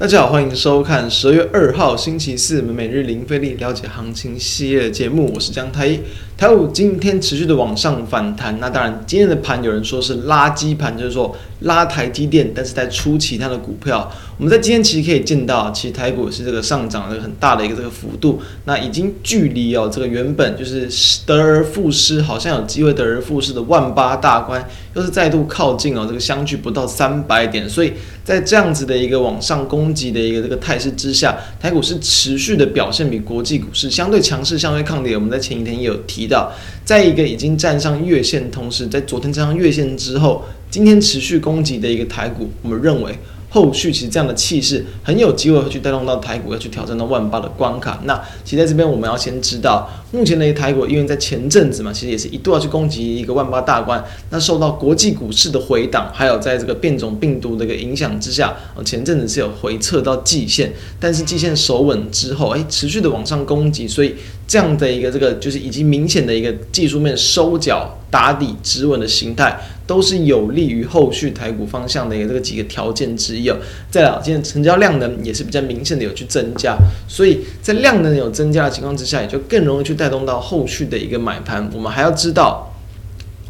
大家好，欢迎收看十二月二号星期四每日零费力了解行情系列节目，我是江太一。台股今天持续的往上反弹，那当然今天的盘有人说是垃圾盘，就是说拉台积电，但是在出其他的股票。我们在今天其实可以见到，其实台股是这个上涨的很大的一个这个幅度，那已经距离哦这个原本就是得而复失，好像有机会得而复失的万八大关，又是再度靠近哦这个相距不到三百点，所以在这样子的一个往上攻击的一个这个态势之下，台股是持续的表现比国际股市相对强势，相对抗跌。我们在前一天也有提。到在一个已经站上月线，同时在昨天站上月线之后，今天持续攻击的一个台股，我们认为。后续其实这样的气势很有机会去带动到台股要去挑战到万八的关卡。那其实在这边我们要先知道，目前的一个台股，因为在前阵子嘛，其实也是一度要去攻击一个万八大关。那受到国际股市的回档，还有在这个变种病毒的一个影响之下，前阵子是有回撤到季线，但是季线守稳之后，哎，持续的往上攻击，所以这样的一个这个就是已经明显的一个技术面收脚打底止稳的形态。都是有利于后续台股方向的一个这个几个条件之一哦。再来，今天成交量呢也是比较明显的有去增加，所以在量能有增加的情况之下，也就更容易去带动到后续的一个买盘。我们还要知道，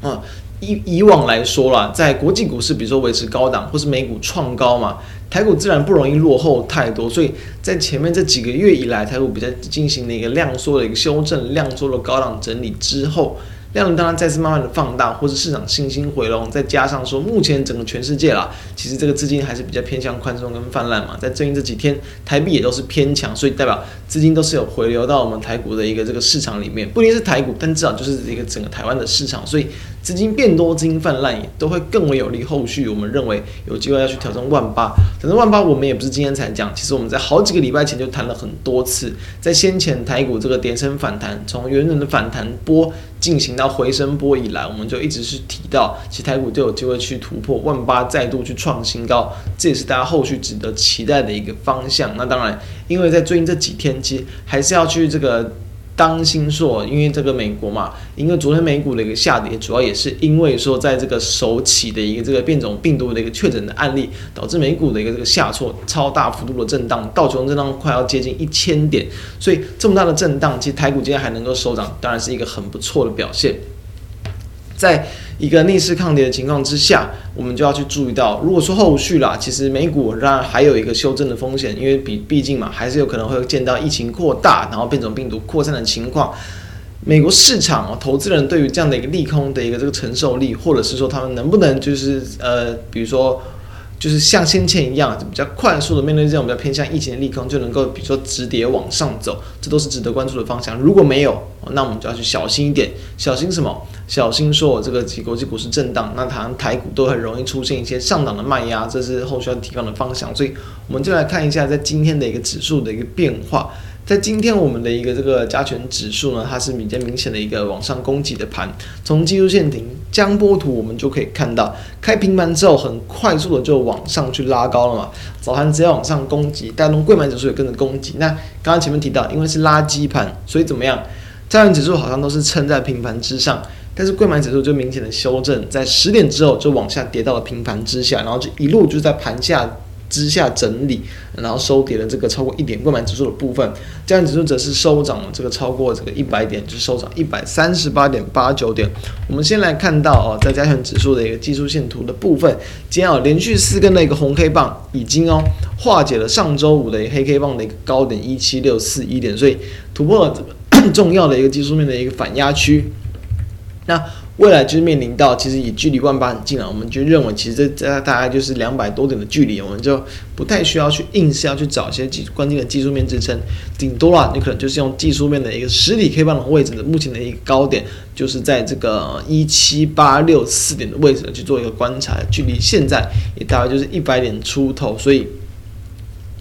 啊，以以往来说啦，在国际股市，比如说维持高档或是美股创高嘛，台股自然不容易落后太多。所以在前面这几个月以来，台股比较进行了一个量缩的一个修正，量缩的高档整理之后。量能当然再次慢慢的放大，或是市场信心回笼，再加上说目前整个全世界啦，其实这个资金还是比较偏向宽松跟泛滥嘛，在最近这几天台币也都是偏强，所以代表资金都是有回流到我们台股的一个这个市场里面，不一定是台股，但至少就是一个整个台湾的市场，所以。资金变多，资金泛滥也都会更为有利。后续我们认为有机会要去挑战万八，挑战万八，我们也不是今天才讲，其实我们在好几个礼拜前就谈了很多次。在先前台股这个跌升反弹，从原本的反弹波进行到回升波以来，我们就一直是提到，其实台股就有机会去突破万八，再度去创新高，这也是大家后续值得期待的一个方向。那当然，因为在最近这几天，其实还是要去这个。当心说，因为这个美国嘛，因为昨天美股的一个下跌，主要也是因为说，在这个首起的一个这个变种病毒的一个确诊的案例，导致美股的一个这个下挫，超大幅度的震荡，道琼震荡快要接近一千点，所以这么大的震荡，其实台股今天还能够收涨，当然是一个很不错的表现，在。一个逆势抗跌的情况之下，我们就要去注意到，如果说后续啦，其实美股当然还有一个修正的风险，因为比毕竟嘛，还是有可能会见到疫情扩大，然后变种病毒扩散的情况。美国市场哦，投资人对于这样的一个利空的一个这个承受力，或者是说他们能不能就是呃，比如说。就是像先前一样，比较快速的面对这种比较偏向疫情的利空，就能够比如说直跌往上走，这都是值得关注的方向。如果没有，那我们就要去小心一点，小心什么？小心说我这个国际股市震荡，那台台股都很容易出现一些上档的卖压，这是后续要提高的方向。所以我们就来看一下在今天的一个指数的一个变化。在今天我们的一个这个加权指数呢，它是比较明显的一个往上攻击的盘。从技术线型江波图我们就可以看到，开平盘之后很快速的就往上去拉高了嘛。早盘直接往上攻击，带动柜买指数也跟着攻击。那刚刚前面提到，因为是垃圾盘，所以怎么样？加权指数好像都是撑在平盘之上，但是柜买指数就明显的修正，在十点之后就往下跌到了平盘之下，然后就一路就在盘下。之下整理，然后收跌了这个超过一点购买指数的部分，加权指数则是收涨了这个超过这个一百点，就是收涨一百三十八点八九点。我们先来看到哦，在加权指数的一个技术线图的部分，今天哦连续四根的一个红 K 棒，已经哦化解了上周五的一个黑 K 棒的一个高点一七六四一点，所以突破了这个 重要的一个技术面的一个反压区。那未来就是面临到，其实以距离万八很近了，我们就认为其实这这大概就是两百多点的距离，我们就不太需要去硬是要去找一些技关键的技术面支撑，顶多啦，你可能就是用技术面的一个实体 K 棒的位置的目前的一个高点，就是在这个一七八六四点的位置去做一个观察，距离现在也大概就是一百点出头，所以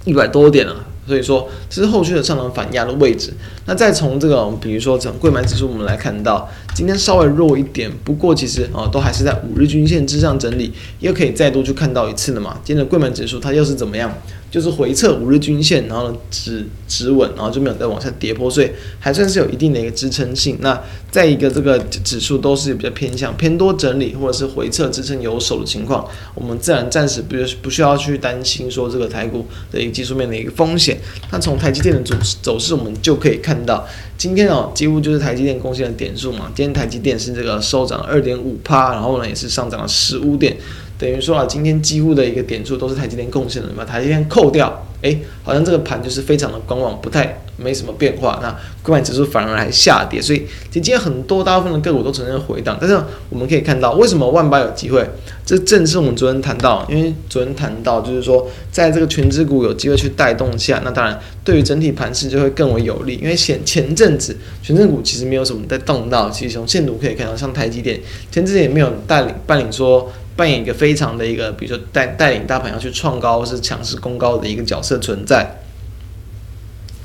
一百多点了。所以说，这是后续的上涨反压的位置。那再从这个，比如说从柜买指数，我们来看到，今天稍微弱一点，不过其实啊、哦、都还是在五日均线之上整理，又可以再度去看到一次了嘛。今天的柜门指数它又是怎么样？就是回撤五日均线，然后呢止止稳，然后就没有再往下跌破，所以还算是有一定的一个支撑性。那再一个这个指数都是比较偏向偏多整理，或者是回撤支撑有手的情况，我们自然暂时不不需要去担心说这个台股的一个技术面的一个风险。那从台积电的走走势，我们就可以看到，今天哦几乎就是台积电贡献的点数嘛。今台积电是这个收涨二点五趴，然后呢也是上涨了十五点。等于说啊，今天几乎的一个点数都是台积电贡献的把，台积电扣掉，诶，好像这个盘就是非常的观望，不太没什么变化。那柜买指数反而还下跌，所以今天很多大部分的个股都呈现回档。但是我们可以看到，为什么万八有机会？这正是我们昨天谈到，因为昨天谈到就是说，在这个权值股有机会去带动下，那当然对于整体盘势就会更为有利。因为前前阵子权值股其实没有什么在动到，其实从线图可以看到，像台积电前阵子也没有带领带领说。扮演一个非常的一个，比如说带带领大盘要去创高或是强势攻高的一个角色存在，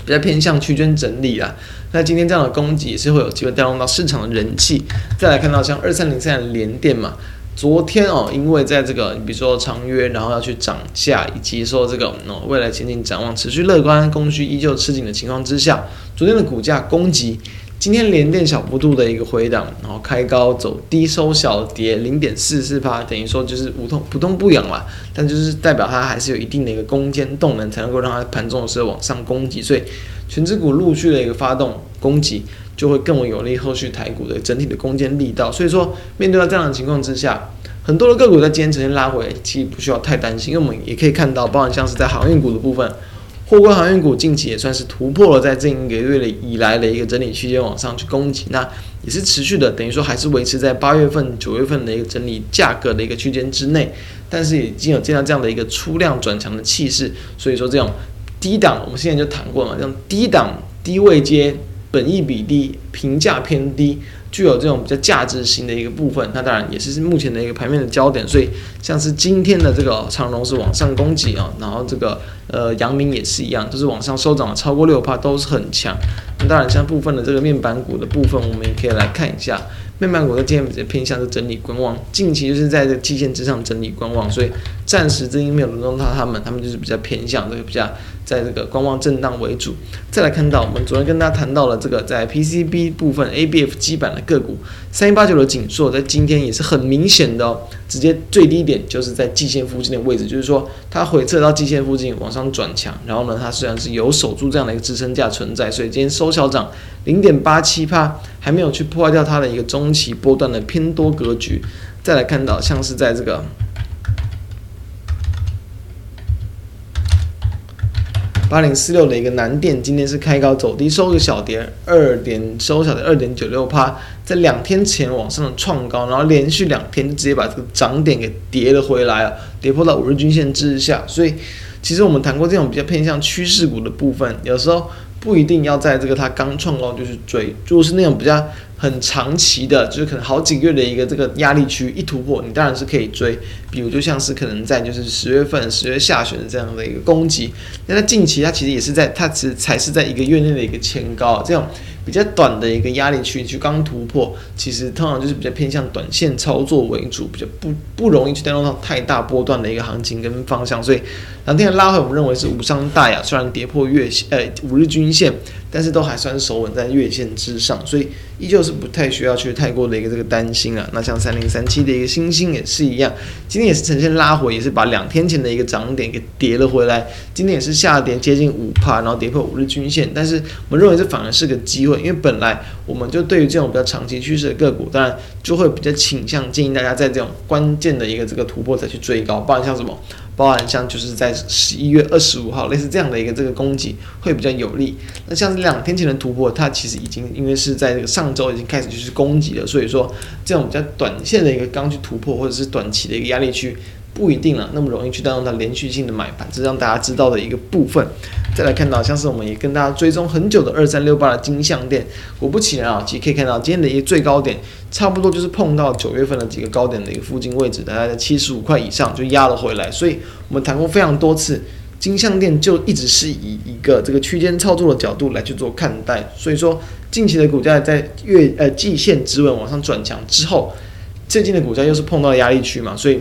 比较偏向区间整理啦。那今天这样的攻击也是会有机会带动到市场的人气。再来看到像二三零三的连电嘛，昨天哦，因为在这个比如说长约，然后要去涨价，以及说这个哦未来前景展望持续乐观，供需依旧吃紧的情况之下，昨天的股价攻击。今天连电小幅度的一个回档，然后开高走低收小跌零点四四趴，等于说就是无痛不痛不痒了，但就是代表它还是有一定的一个攻坚动能，才能够让它盘中的时候往上攻击，所以权值股陆续的一个发动攻击，就会更为有利后续台股的整体的攻坚力道。所以说，面对到这样的情况之下，很多的个股在今天呈现拉回，其实不需要太担心，因为我们也可以看到，包含像是在航运股的部分。货柜航运股近期也算是突破了在这一个月以来的一个整理区间往上去攻击，那也是持续的，等于说还是维持在八月份、九月份的一个整理价格的一个区间之内，但是已经有见到这样的一个出量转强的气势，所以说这种低档，我们现在就谈过了嘛，这种低档低位接、本益比低、评价偏低。具有这种比较价值型的一个部分，那当然也是目前的一个盘面的焦点。所以像是今天的这个长荣是往上攻击啊，然后这个呃阳明也是一样，就是往上收涨了超过六趴，都是很强。那当然像部分的这个面板股的部分，我们也可以来看一下。面板股的今天比较偏向是整理观望，近期就是在这个季线之上整理观望，所以暂时资金没有轮动到他们，他们就是比较偏向这个比较在这个观望震荡为主。再来看到我们昨天跟大家谈到了这个在 PCB 部分 ABF 基板的个股三一八九的景硕，在今天也是很明显的哦，直接最低点就是在季线附近的位置，就是说它回撤到季线附近往上转强，然后呢它虽然是有守住这样的一个支撑价存在，所以今天收小涨零点八七趴，还没有去破坏掉它的一个中期波段的偏多格局。再来看到像是在这个八零四六的一个南电，今天是开高走低，收个小跌二点，收小跌二点九六趴，在两天前往上的创高，然后连续两天就直接把这个涨点给跌了回来了，跌破到五日均线之下。所以其实我们谈过这种比较偏向趋势股的部分，有时候。不一定要在这个它刚创高就去追，如果是那种比较很长期的，就是可能好几个月的一个这个压力区一突破，你当然是可以追。比如就像是可能在就是十月份十月下旬的这样的一个攻击，那它近期它其实也是在它只才是在一个月内的一个前高，这样比较短的一个压力区就刚突破，其实通常就是比较偏向短线操作为主，比较不不容易去带动到太大波段的一个行情跟方向，所以两天的拉回我们认为是无伤大雅，虽然跌破月线呃五日均线。但是都还算是守稳在月线之上，所以依旧是不太需要去太过的一个这个担心啊。那像三零三七的一个星星也是一样，今天也是呈现拉回，也是把两天前的一个涨点给跌了回来。今天也是下跌接近五趴，然后跌破五日均线。但是我们认为这反而是个机会，因为本来我们就对于这种比较长期趋势的个股，当然就会比较倾向建议大家在这种关键的一个这个突破再去追高，不然像什么。包含像就是在十一月二十五号类似这样的一个这个攻击会比较有利。那像两天前的突破，它其实已经因为是在这个上周已经开始就是攻击了，所以说这种比较短线的一个刚去突破或者是短期的一个压力区。不一定了，那么容易去带动它连续性的买盘，这是让大家知道的一个部分。再来看到，像是我们也跟大家追踪很久的二三六八的金像电，果不其然啊，其实可以看到今天的一个最高点，差不多就是碰到九月份的几个高点的一个附近位置，大概在七十五块以上就压了回来。所以我们谈过非常多次，金像电就一直是以一个这个区间操作的角度来去做看待。所以说，近期的股价在月呃季线止稳往上转强之后，最近的股价又是碰到压力区嘛，所以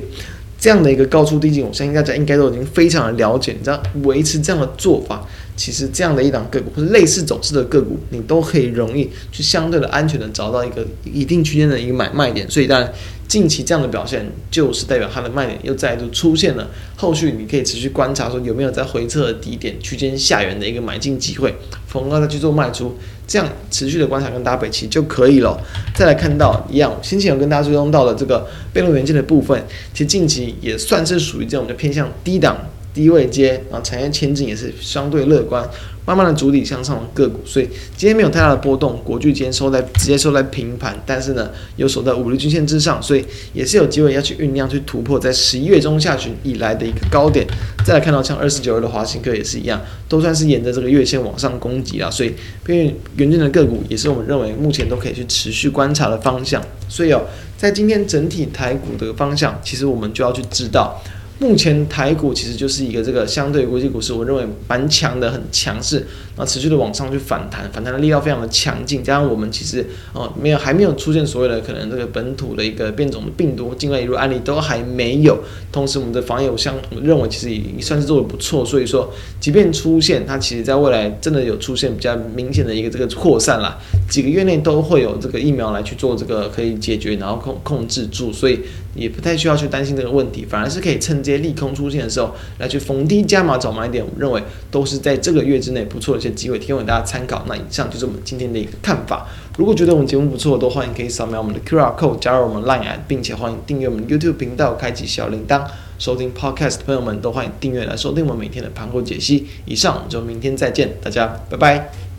这样的一个高出低进，我相信大家应该都已经非常的了解。你知道维持这样的做法，其实这样的一档个股或者类似走势的个股，你都可以容易去相对的安全的找到一个一定区间的一个买卖点。所以当然。近期这样的表现，就是代表它的卖点又再度出现了。后续你可以持续观察，说有没有在回撤的低点区间下缘的一个买进机会，逢高再去做卖出，这样持续的观察跟搭配其实就可以了。再来看到一样，先前有跟大家追踪到的这个被动元件的部分，其实近期也算是属于这种的偏向低档。低位接，然后产业前景也是相对乐观，慢慢的主底向上的个股，所以今天没有太大的波动。国巨今天收在直接收在平盘，但是呢又守在五日均线之上，所以也是有机会要去酝酿去突破在十一月中下旬以来的一个高点。再来看到像二四九二的华新科也是一样，都算是沿着这个月线往上攻击啊，所以偏元件的个股也是我们认为目前都可以去持续观察的方向。所以哦，在今天整体台股的方向，其实我们就要去知道。目前台股其实就是一个这个相对国际股市，我认为蛮强的，很强势，然后持续的往上去反弹，反弹的力量非常的强劲。加上我们其实哦没有还没有出现所谓的可能这个本土的一个变种的病毒境外引入案例都还没有。同时我们的防疫我相我认为其实也算是做的不错。所以说，即便出现它其实在未来真的有出现比较明显的一个这个扩散啦，几个月内都会有这个疫苗来去做这个可以解决，然后控控制住，所以也不太需要去担心这个问题，反而是可以趁机。利空出现的时候，来去逢低加码找买点，我们认为都是在这个月之内不错的一些机会，提供给大家参考。那以上就是我们今天的一个看法。如果觉得我们节目不错，都欢迎可以扫描我们的 QR code 加入我们 Line，并且欢迎订阅我们 YouTube 频道，开启小铃铛，收听 Podcast 的朋友们都欢迎订阅来收听我们每天的盘后解析。以上，我们就明天再见，大家拜拜。